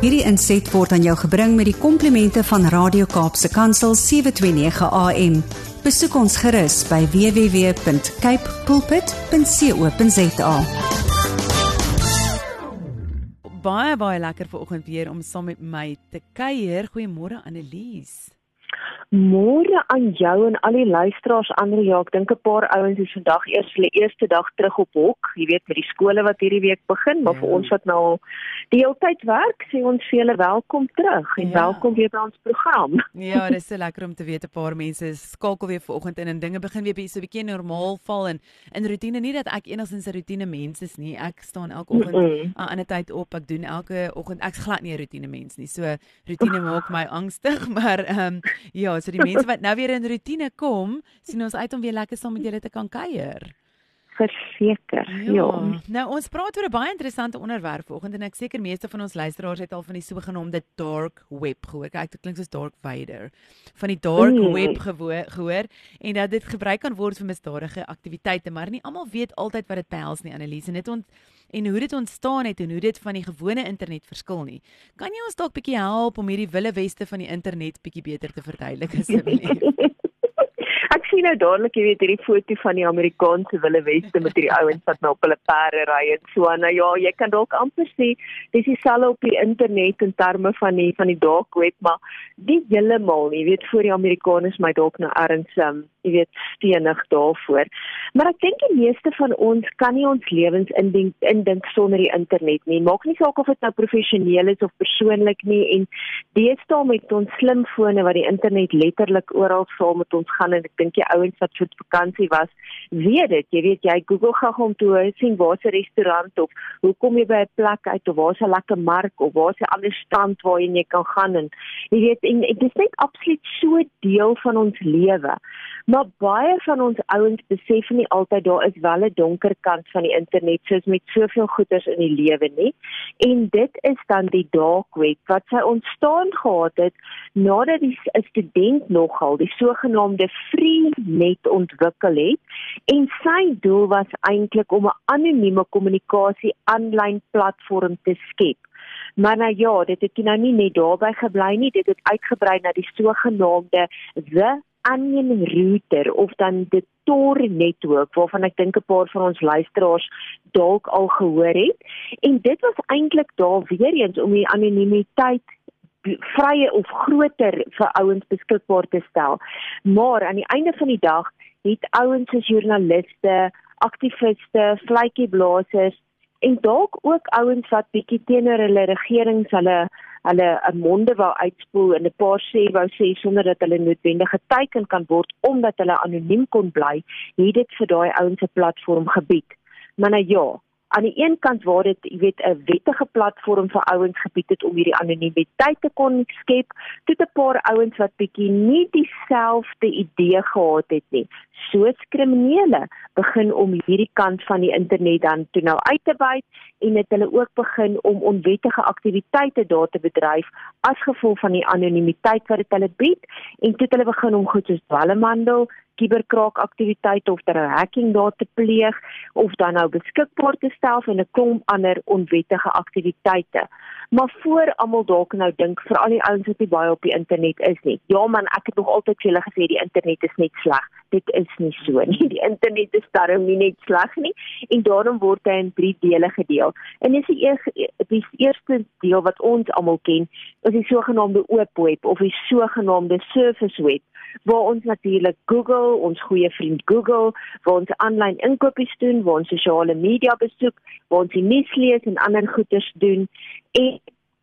Hierdie inset word aan jou gebring met die komplimente van Radio Kaapse Kansel 729 AM. Besoek ons gerus by www.cape pulpit.co.za. Baie baie lekker vir oggend weer om saam met my te kuier. Goeiemôre Annelies. Môre aan jou en al die luisteraars ander ja, ek dink 'n paar ouens is vandag eers hulle eerste dag terug op hok, jy weet met die skole wat hierdie week begin, maar ja. vir ons wat nou die hele tyd werk, sê ons vir julle welkom terug en ja. welkom weer by ons program. Ja, dit is so lekker om te weet 'n paar mense skakel weer vanoggend in en dinge begin weer so 'n bietjie normaal val en in rotine nie dat ek enigsins 'n rotine mens is nie. Ek staan elke oggend aan mm -mm. 'n ander tyd op. Ek doen elke oggend ek's glad nie 'n rotine mens nie. So rotine maak my angstig, maar ehm um, ja, so die mense wat nou weer in rotine kom, sien ons uit om weer lekker saam met julle te kan kuier. Verseker. Ja. ja. Nou ons praat oor 'n baie interessante onderwerp vanoggend en ek seker meeste van ons luisteraars het al van die sogenaamde dark web gehoor. Kyk, dit klink soos Dark Vader. Van die dark mm. web gehoor en dat dit gebruik kan word vir misdadige aktiwiteite, maar nie almal weet altyd wat dit behels nie, Annelies. En dit ont en hoe dit ontstaan het en hoe dit van die gewone internet verskil nie. Kan jy ons dalk bietjie help om hierdie wille weste van die internet bietjie beter te verduidelik asseblief? Ek sien nou dadelik jy weet hierdie foto van die Amerikaanse wille weste met hierdie ouens wat nou op hulle perde ry en so en nou ja, jy kan dalk amper sê dis dieselfde op die internet in terme van die van die dark web, maar nie heeltemal nie. Jy weet voor die Amerikaners my dalk nou erns um, jy weet stenig daarvoor. Maar ek dink die meeste van ons kan nie ons lewens indink indink sonder die internet nie. Maak nie saak of dit nou professioneel is of persoonlik nie en deesdae met ons slimfone wat die internet letterlik oral saam met ons gaan en ek dink die ouens wat vir vakansie was, weet dit. Jy weet jy Google gou om te sien waar's 'n restaurant of hoe kom jy by 'n plek uit of waar's 'n lekker mark of waar's 'n ander strand waarheen jy kan gaan en jy weet en dit is net absoluut so deel van ons lewe. Maar baie van ons ouens besef nie altyd daar is wel 'n donker kant van die internet soos met soveel goeders in die lewe nie. En dit is dan die dark web wat sy ontstaan gehad het nadat die 'n student nogal die sogenaamde free net ontwikkel het en sy doel was eintlik om 'n anonieme kommunikasie aanlyn platform te skep. Maar nou ja, dit het nou nie net daarby gebly nie, dit het uitgebrei na die sogenaamde the onion router of dan die Tor netwerk waarvan ek dink 'n paar van ons luisteraars dalk al gehoor het. En dit was eintlik daar weer eens om die anonimiteit vrye of groter vir ouens beskikbaar te stel. Maar aan die einde van die dag het ouens soos joernaliste, aktiviste, vletjieblassers en dalk ook ouens wat bietjie teenoor hulle regerings hulle hulle 'n monde wou uitspoel en 'n paar sê wou sê sonder dat hulle noodwendig geteken kan word omdat hulle anoniem kon bly, het dit vir daai ouens 'n platform gebied. Maar nou ja, aan die een kant waar dit, jy weet, 'n wettige platform vir ouens gebied het om hierdie anonimiteit te kon skep, het 'n paar ouens wat bietjie nie dieselfde idee gehad het nie. Soos kriminele begin om hierdie kant van die internet dan toe nou uit te byt en dit hulle ook begin om onwettige aktiwiteite daar te bedryf as gevolg van die anonimiteit wat dit hulle bied en toe het hulle begin om goed soos dwelmhandel kuberkraakaktiwiteite of ter hacking daar te pleeg of dan nou beskikbaar te stel vir 'n klomp ander onwettige aktiwiteite. Maar voor almal dalk nou dink vir al die ouens wat nie baie op die internet is nie. Ja man, ek het nog altyd vir julle gesê die internet is net sleg. Dit is nie so nie. Die internet is darem nie net sleg nie en daarom word hy in drie dele gedeel. En dis die, die eerste deel wat ons almal ken, is die sogenaamde oop web of die sogenaamde surface web waar ons natuurlik Google, ons goeie vriend Google, waar ons aanlyn inkopies doen, waar ons sosiale media besoek, waar ons nuus lees en ander goeders doen. En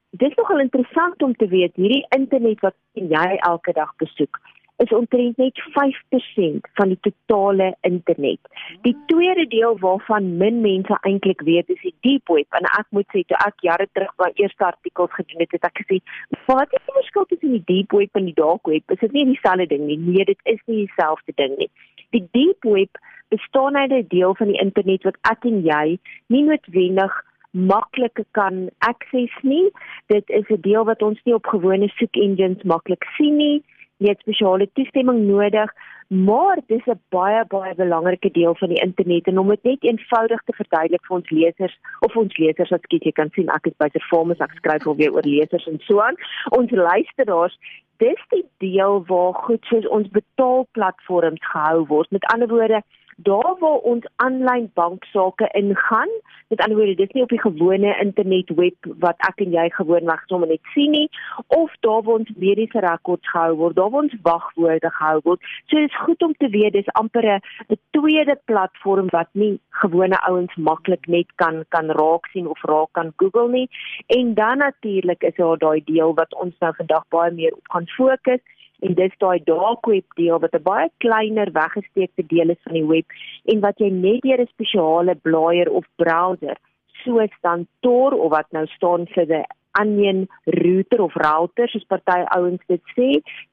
dit is nogal interessant om te weet hierdie internet wat jy elke dag besoek is omtrent net 5% van die totale internet. Die tweede deel waarvan min mense eintlik weet is die deep web en ek moet sê toe ek jare terug my eerste artikels gedoen het, het ek gesê, "Wat is die verskil tussen die deep web en die dark web? Is dit nie dieselfde ding nie?" Nee, dit is nie dieselfde ding nie. Die deep web bestaan uit 'n deel van die internet wat ek en jy nie noodwendig maklik kan access nie. Dit is 'n deel wat ons nie op gewone soek engines maklik sien nie jy het spesiale toestemming nodig, maar dis 'n baie baie belangrike deel van die internet en om dit net eenvoudig te verduidelik vir ons lesers of ons lesers wat skiet jy kan sien ek is by Performance ek skryf alweer oor lesers en so aan. Ons luisteraars dis die deel waar goed soos ons betaalplatforms gehou word. Met ander woorde, daar waar ons aanlyn banksaake ingaan, met ander woorde, dis nie op die gewone internet web wat ek en jy gewoonweg sommer net sien nie, of daar waar ons mediese rekords gehou word, daar waar ons wagwoorde gehou word. So dis goed om te weet dis amper 'n tweede platform wat nie gewone ouens maklik net kan kan raak sien of raak kan Google nie. En dan natuurlik is daar daai deel wat ons nou vandag baie meer op gaan fokus en dis daai dark web deel wat 'n baie kleiner weggesteekte deel is van die web en wat jy net deur 'n spesiale blaaier of browser soos dan Tor of wat nou staan vir die onion router of router soos party ouens dit sê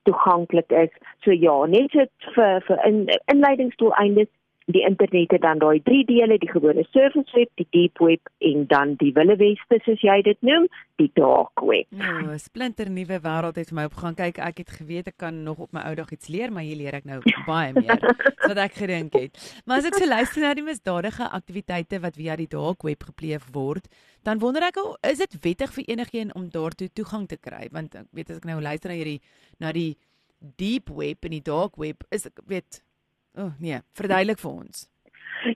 toeganklik is. So ja, net vir vir in, inleidingsdoeleindes die internet het dan daai drie dele, die gewone surface web, die deep web en dan die wille weste soos jy dit noem, die dark web. Nou, 'n splinter nuwe wêreld het vir my opgegaan. Kyk, ek het geweet ek kan nog op my ou dag iets leer, maar hier leer ek nou baie meer wat ek gedink het. Maar as ek so luister na die misdadige aktiwiteite wat via die dark web gepleeg word, dan wonder ek, is dit wettig vir enigiemand om daartoe toegang te kry? Want ek weet as ek nou luister na hierdie na die deep web en die dark web, is ek weet O oh, nee, verduidelik vir ons.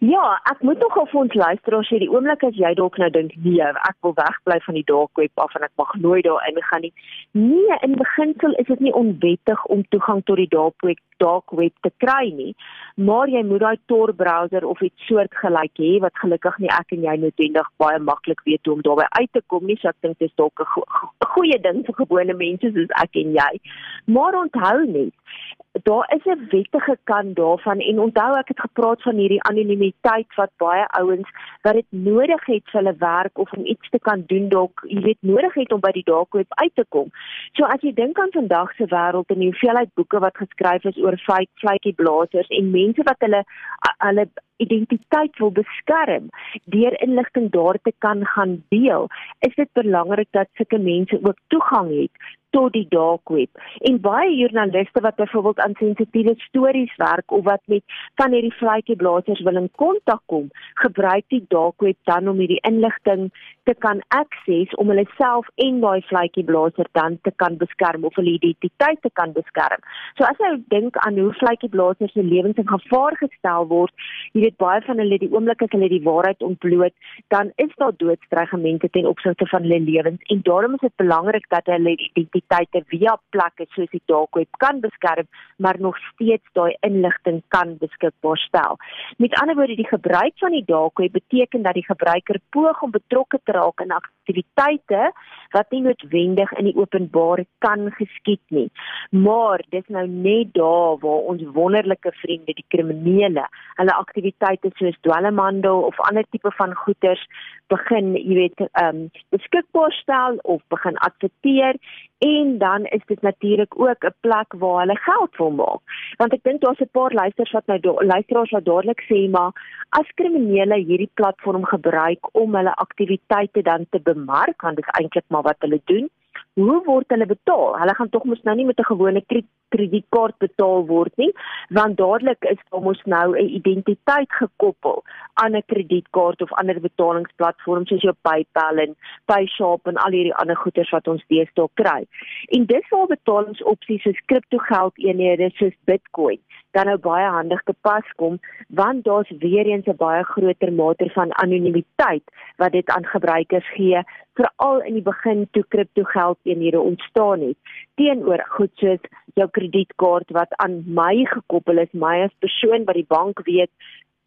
Ja, ek moet nogal vir ons luisteraars sê die oomblik as jy dalk nou dink nee, ek wil wegbly van die dark web af en ek mag nooit daarin gaan nie. Nee, in beginsel is dit nie onwettig om toegang tot die dark web dark web te kry nie, maar jy moet daai Tor browser of iets soortgelyk hê wat gelukkig nie ek en jy noodwendig baie maklik weet hoe om daarby uit te kom nie. So ek dink dit is dalk 'n go goeie ding vir gewone mense soos ek en jy. Maar onthou net daar is 'n wettige kant daarvan en onthou ek het gepraat van hierdie anonimiteit wat baie ouens wat dit nodig het vir hulle werk of om iets te kan doen dalk jy weet nodig het om by die web uit te kom. So as jy dink aan vandag se wêreld en die hoeveelheid boeke wat geskryf is oor fake flaky blaasers en mense wat hulle hulle identiteit wil beskerm deur inligting daar te kan gaan deel, is dit belangrik dat sulke mense ook toegang het tot die dark web. En baie joernaliste wat byvoorbeeld aan sensitiewe stories werk of wat met van hierdie vletjie blaasers wil in kontak kom, gebruik die dark web dan om hierdie inligting te kan akses om hulle self en daai vletjie blaaser dan te kan beskerm of hulle identiteit te kan beskerm. So as jy dink aan hoe vletjie blaasers se lewens in gevaar gestel word, jy weet baie van hulle die oomblik as hulle die waarheid ontbloot, dan is daar doodsdreigemente ten opsigte van hulle lewens en daarom is dit belangrik dat hulle identiteit identiteite via plekke soos die dark web kan beskerm, maar nog steeds daai inligting kan beskikbaar stel. Met ander woorde, die gebruik van die dark web beteken dat die gebruiker poog om betrokke te raak in aktiwiteite wat nie noodwendig in die openbaar kan geskied nie. Maar dis nou net daar waar ons wonderlike vriende, die kriminele, hulle aktiwiteite soos dwelmhandel of ander tipe van goederes begin, jy weet, ehm um, beskikbaar stel of begin adverteer en dan is dit natuurlik ook 'n plek waar hulle geld wil maak. Want ek dink daar's 'n paar luisters wat nou luisteraars wat dadelik sê maar as kriminele hierdie platform gebruik om hulle aktiwiteite dan te bemark, want dit is eintlik maar wat hulle doen hoe word hulle betaal? Hulle gaan tog mos nou nie met 'n gewone kredietkaart betaal word nie, want dadelik is daar mos nou 'n identiteit gekoppel aan 'n kredietkaart of ander betalingsplatforms soos jou PayPal en PayShap en al hierdie ander goederes wat ons deesdae kry. En dis waar betalingsopsies soos kriptogeldeenhede soos Bitcoin dan nou baie handig te pas kom, want daar's weer eens 'n baie groter mate van anonimiteit wat dit aan gebruikers gee veral in die begin toe kriptogeld eenhede ontstaan het teenoor goed soos jou kredietkaart wat aan my gekoppel is my as persoon wat die bank weet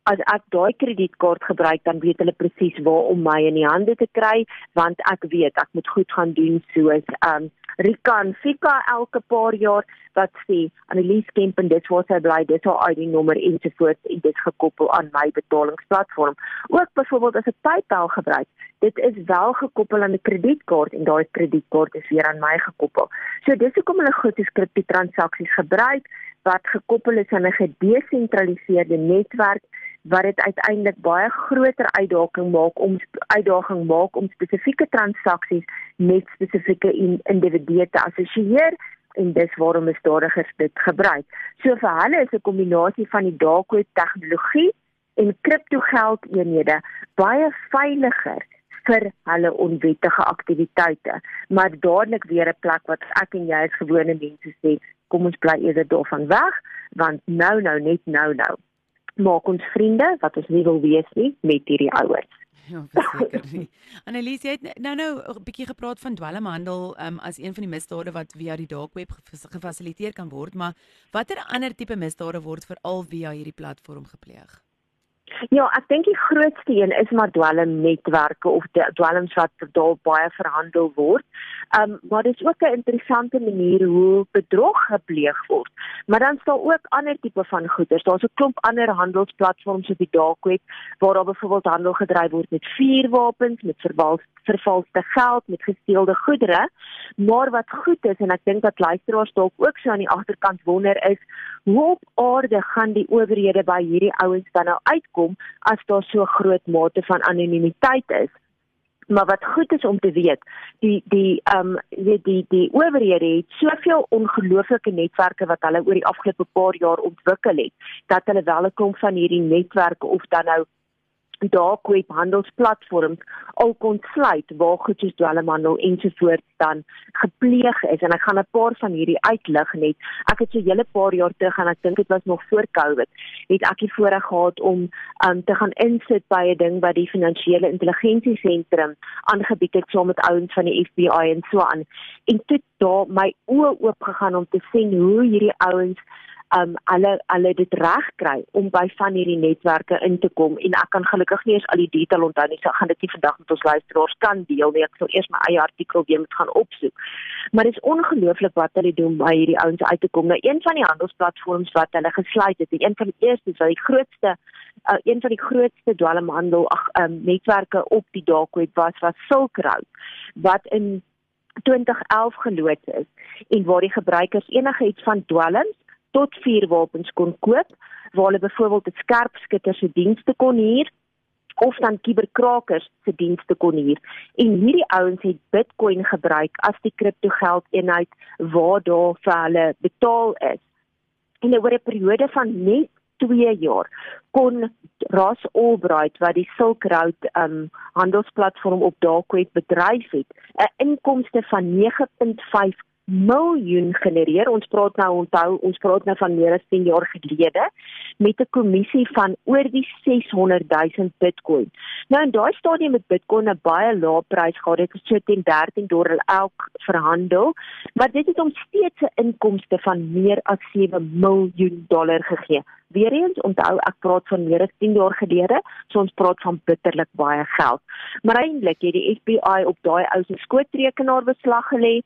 as ek daai kredietkaart gebruik dan weet hulle presies waar om my in die hande te kry want ek weet ek moet goed gaan doen soos um Rika en Fika elke paar jaar wat sê Annelies Kemp en dit waar sy bly dis haar ID nommer ensovoorts en dit gekoppel aan my betalingsplatform. Ook byvoorbeeld as ek PayPal gebruik dit is wel gekoppel aan 'n kredietkaart en daai kredietkaart is weer aan my gekoppel. So dis hoekom hulle goed geskripte transaksies gebruik wat gekoppel is aan 'n gedesentraliseerde netwerk wat dit uiteindelik baie groter uitdaging maak om uitdaging maak om spesifieke transaksies met spesifieke in, individue te assosieer en dis waarom misdadigers dit gebruik. So vir hulle is 'n kombinasie van die dark web tegnologie en kriptogeldeenhede baie veiliger vir hulle onwettige aktiwiteite. Maar dadelik weer 'n plek wat ek en jy as gewone mense sê, kom ons bly eerder daarvan weg, want nou nou net nou nou maak ons vriende wat ons nie wil wees nie met hierdie ouers. Ja, verseker nie. Annelies, jy het nou nou 'n bietjie gepraat van dwelmhandel um, as een van die misdade wat via die dark web gefasiliteer kan word, maar watter ander tipe misdade word veral via hierdie platform gepleeg? Ja, ek dink die grootste een is maar dwelmnetwerke of dwelms wat daar baie verhandel word. Um maar dit is ook 'n interessante manier hoe bedrog gepleeg word. Maar dan staan ook ander tipe van goederes. Daar's 'n klomp ander handelsplatforms op die dark web waar daar byvoorbeeld handel gedryf word met vuurwapens, met vervals vervalste geld, met gesteelde goedere. Maar wat goed is en ek dink dat luisteraars dalk ook so aan die agterkant wonder is, hoe op aarde gaan die owerhede by hierdie ouens dan nou uitkom as daar so groot mate van anonimiteit is? Maar wat goed is om te weet, die die ehm um, weet die die owerhede het soveel ongelooflike netwerke wat hulle oor die afgelope paar jaar ontwikkel het, dat hulle wel 'n klomp van hierdie netwerke of dan nou dark web handelsplatforms al kon sluit waar goed soos dwelmhandel ensovoorts dan gepleeg is. En ek gaan 'n paar van hierdie uitlig net. Ek het so 'n hele paar jaar terug en ek dink dit was nog voor Covid het ek die voorreg gehad om um, te gaan insit by 'n ding wat die finansiële intelligensie sentrum aangebied het saam met ouens van die FBI en so aan. En toe daar my oë oop gegaan om te sien hoe hierdie ouens um alle alle dit reg kry om by van hierdie netwerke in te kom en ek kan gelukkig nie eens al die detail onthou nie, so gaan dit nie vandag met ons luisteraars kan deel nie. Ek sal eers my eie artikel weer moet gaan opsoek. Maar dit is ongelooflik wat hulle doen by hierdie ouens uit te kom. Nou een van die handelsplatforms wat hulle gesluit het, een van die eerste, wat die grootste uh, een van die grootste dwelmhandel ag um, netwerke op die dark web was was Silk Road wat in 2011 geloods is en waar die gebruikers enigiets van dwelms tot vuurwapens kon koop waar hulle byvoorbeeld dit skerpskutters se dienste kon huur of dan kiberkrakers se dienste kon huur. En hierdie ouens het Bitcoin gebruik as die kriptogeld eenheid waar daar vir hulle betaal is. En oor 'n periode van net 2 jaar kon Ross Albright wat die Silk Road um handelsplatform op Darkweb bedryf het 'n inkomste van 9.5 miljoen genereer. Ons praat nou onthou, ons praat nou van meer as 10 jaar gelede met 'n kommissie van oor die 600 000 Bitcoin. Nou in daai stadium het Bitcoin 'n baie lae prys gehad. Dit het so teen 13 dollar elk verhandel, maar dit het hom steeds 'n inkomste van meer as 7 miljoen dollar gegee. Weereens onthou ek praat van meer as 10 jaar gelede, so ons praat van bitterlik baie geld. Maar eintlik het die FBI op daai ou se skootrekenaar beslag gelê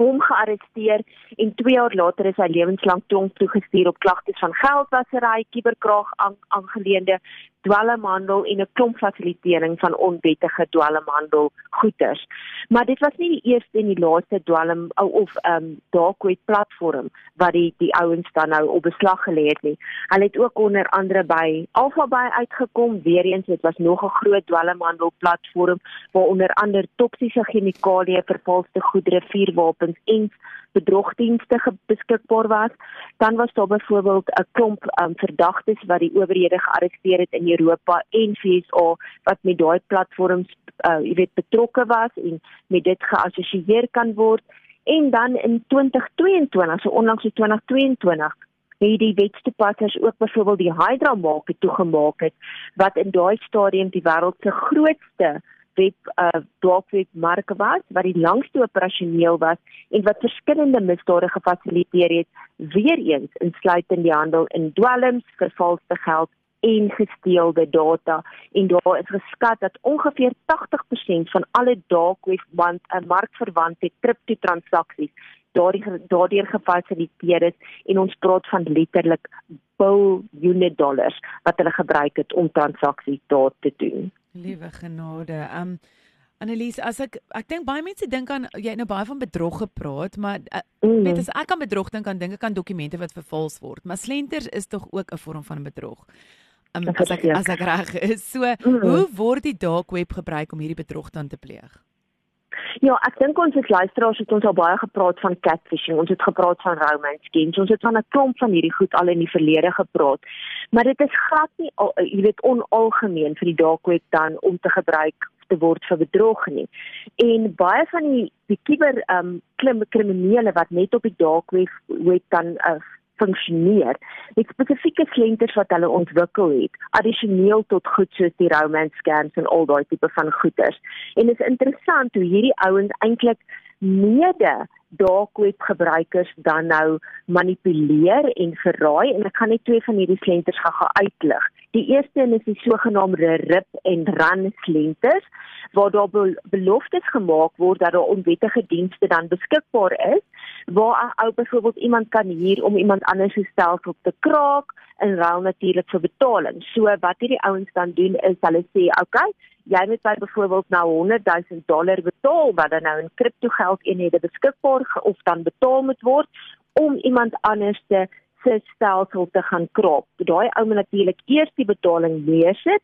hom gearresteer en 2 jaar later is hy lewenslank tronk toegestuur op klagtes van geldwasery, kiberkrag aangeleende dwelmhandel en 'n klomp fasilitering van onwettige dwelmhandel goederes. Maar dit was nie die eerste en die laaste dwelm of ehm um, dark web platform wat die die ouens dan nou op beslag gelê het nie. Hulle het ook onder andere by Alphabay uitgekom. Weereens dit was nog 'n groot dwelmhandel platform waar onder andere toksiese chemikalieë, vervalste goedere, vuurwapens en bedrogdienste beskikbaar was. Dan was daar byvoorbeeld 'n klomp um, verdagtes wat die owerhede gearresteer het in Europa en VSA wat met daai platforms uh, jy weet betrokke was en met dit geassosieer kan word. En dan in 2022, so onlangs in 2022 het die wetstoepassers ook byvoorbeeld die Hydra mark toegemaak het wat in daai stadium die wêreld se grootste web uh darkweb mark was wat die langste operasioneel was en wat verskillende misdade gefasiliteer het weer eens insluitend die handel in dwelms, vervalste geld en gesteelde data en daar is geskat dat ongeveer 80% van alle darkweb want 'n uh, markverwante kriptotransaksies daardie daardeur gefasiliteer is en ons praat van letterlik biljoene dollars wat hulle gebruik het om transaksies daar te doen. Liewe genade. Um Annelies, as ek ek dink baie mense dink aan jy het nou baie van bedrog gepraat, maar uh, mm. weet as ek aan bedrog dink, dan dink ek aan dokumente wat vervals word. Maar slenters is tog ook 'n vorm van bedrog. Um, as ek as ek reg is. So, mm. hoe word die dark web gebruik om hierdie bedrog dan te pleeg? Ja, ek dink ons as luisteraars het ons al baie gepraat van catfishing. Ons het gepraat van romance schemes. Ons het van 'n klomp van hierdie goed al in die verlede gepraat. Maar dit is glad nie al, jy weet onalgemeen vir die dark web dan om te gebruik te word vir bedrog nie. En baie van die die kiber ehm um, kriminele wat net op die dark web web dan uh, funksioneer. Dit spesifieke slenters wat hulle ontwikkel het, addisioneel tot goed soos die romance scams en al daai tipe van goeders. En dit is interessant hoe hierdie ouens eintlik mede dark web gebruikers dan nou manipuleer en verraai en ek gaan net twee van hierdie slenters gaan uitlig. Die eerste is die sogenaamde rip en run slenters waar daar beloftes gemaak word dat daar onwettige dienste dan beskikbaar is waar 'n ou byvoorbeeld iemand kan huur om iemand anders se stelsel te kraak in ruil natuurlik vir betaling. So wat hierdie ouens dan doen is hulle sê, "Oké, jy moet by byvoorbeeld nou 100 000 dollar betaal wat dan nou in kripto geld eenhede beskikbaar of dan betaal moet word om iemand anders te se stelsel te gaan krop. Daai ou moet natuurlik eers die betaling neersit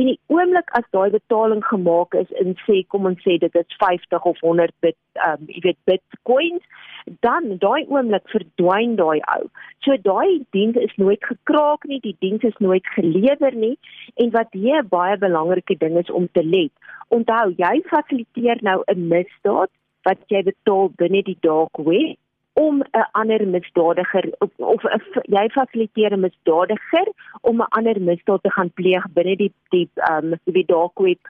en die oomblik as daai betaling gemaak is in sê kom ons sê dit is 50 of 100 bit um jy weet bitcoins dan daai oomblik verdwyn daai ou. So daai diens is nooit gekraak nie, die diens is nooit gelewer nie en wat hier 'n baie belangrike ding is om te let. Onthou, jy fasiliteer nou 'n misdaad wat jy betaal binne die dark web om 'n ander misdadiger of, of jy fasiliteer 'n misdadiger om 'n ander misdaad te gaan pleeg binne die die ehm um, die dark web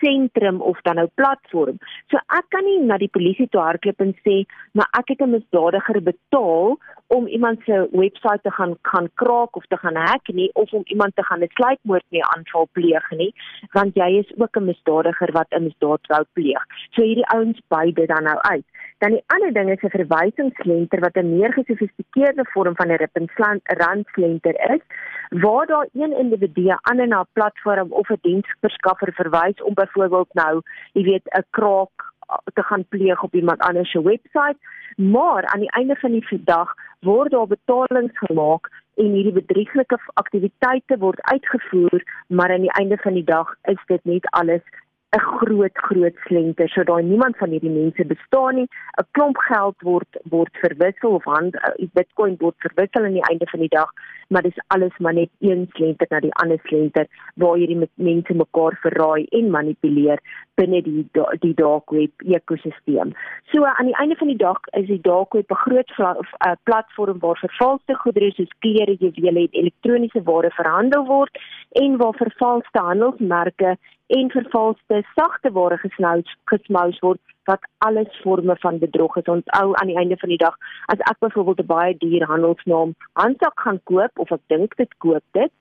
sentrum of dan nou platform. So ek kan nie na die polisie toe hardloop en sê, "Maar ek het 'n misdadiger betaal om iemand se webwerf te gaan gaan kraak of te gaan hack nie of om iemand te gaan 'n sluipmoord mee aanval pleeg nie, want jy is ook 'n misdadiger wat 'n misdaad wou pleeg." So hierdie ouens beide dan nou uit. Dan die ander ding is 'n verwysingslenter wat 'n meer gesofistikeerde vorm van 'n rip en slant randslenter is waar daar een individu aan 'n platform of 'n diensverskaffer verwys om byvoorbeeld nou, jy weet, 'n kraak te gaan pleeg op iemand anders se webwerf, maar aan die einde van die dag word daar betalings gemaak en hierdie bedrieglike aktiwiteite word uitgevoer, maar aan die einde van die dag is dit net alles 'n groot groot slenter. So daai niemand van hierdie mense bestaan nie. 'n Klomp geld word word verwissel of hand uh, Bitcoin word verwissel aan die einde van die dag, maar dis alles maar net een slenter na die ander slenter waar hierdie mense mekaar verraai en manipuleer binne die die dark web ekosisteem. So aan die einde van die dag is die dark web 'n groot uh, platform waar vervalste goedere soos klere, juwele en elektroniese ware verhandel word en waar vervalste handelsmerke en vervalste sagte ware gesnous gesmous word wat alles forme van bedrog is. Ons ou aan die einde van die dag as ek byvoorbeeld 'n baie duur handelsnaam handsak gaan koop of ek dink dit koop dit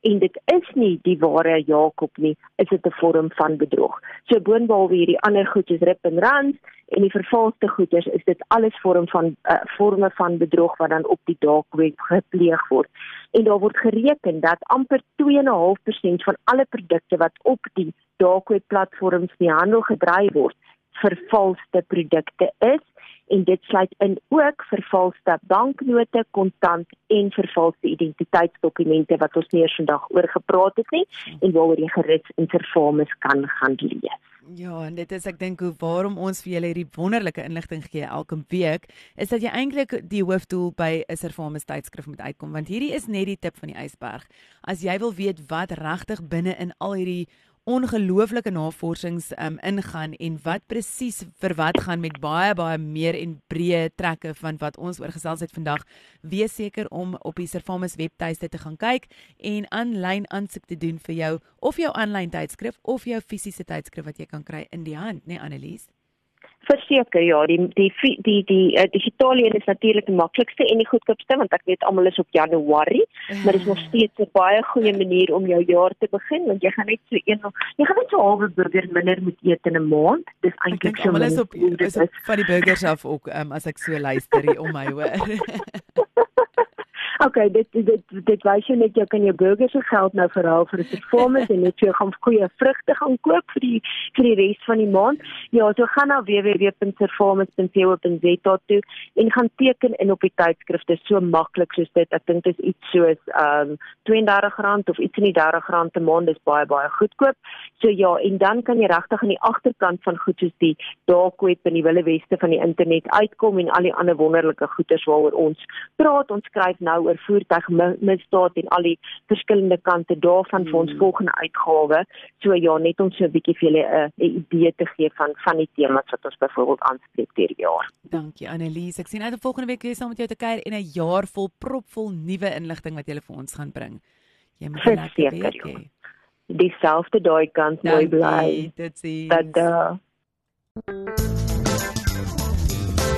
en dit is nie die ware Jakob nie, is dit 'n vorm van bedrog. So boonbehalwe hierdie ander goedjies rip en rand en die vervalste goederes is dit alles vorm van uh, forme van bedrog wat dan op die dark web gepleeg word. En daar word gereken dat amper 2.5% van alle produkte wat op die dark web platforms nie handel gedryf word, vervalste produkte is en dit sluit in ook vervalste banknote, kontant en vervalste identiteitsdokumente wat ons nie eers vandag oor gepraat het nie en waaroor jy gerus in vervalmes kan gaan lees. Ja, en dit is ek dink hoe waarom ons vir julle hierdie wonderlike inligting gee elke week is dat jy eintlik die hoofdoel by 'n servamus tydskrif moet uitkom want hierdie is net die tip van die ysberg. As jy wil weet wat regtig binne in al hierdie ongelooflike navorsings um, ingaan en wat presies vir wat gaan met baie baie meer en breë trekke van wat ons oor gesels het vandag. Wees seker om op die Servamus webtuiste te gaan kyk en aanlyn aansoek te doen vir jou of jou aanlyn tydskrif of jou fisiese tydskrif wat jy kan kry in die hand, né nee, Annelies? Verseker ja, die die die die, die uh, digitale een is natuurlik die maklikste en die goedkoopste want ek weet almal is op Januarie, maar dit is nog steeds 'n baie goeie manier om jou jaar te begin want jy gaan net so een jy gaan net so halwe burger minder moet eet in 'n maand. Dis eintlik so. Almal is op is, is van die burgers af ook um, as ek so luister hier om my hoor. Okay, dit dit dit wys net jy kan jou burgers se geld nou verhaal vir 'n performance en net jy gaan goeie vrugte gaan koop vir die vir die res van die maand. Ja, so gaan na www.performance.co.za toe en gaan teken in op die tydskrif. Dit is so maklik soos dit. Ek dink dit is iets soos um, R32 of iets in die R30 'n maand. Dis baie baie goedkoop. So ja, en dan kan jy regtig aan die agterkant van goed soos die dark web en die wilde weste van die internet uitkom en al die ander wonderlike goeders waaroor ons praat. Ons skryf nou oor voertuigmisdaad en al die verskillende kante daarvan vir ons hmm. volgende uitgawe. So ja, net om so 'n bietjie vir julle 'n idee te gee van van die temas wat ons byvoorbeeld aanspreek hierdie jaar. Dankie Annelies. Ek sien uit om volgende week weer saam met jou te kuier en 'n jaar vol propvol nuwe inligting wat jy vir ons gaan bring. Jy moet lekker week dieselfde daai kant mooi bly. Dit sien. Dat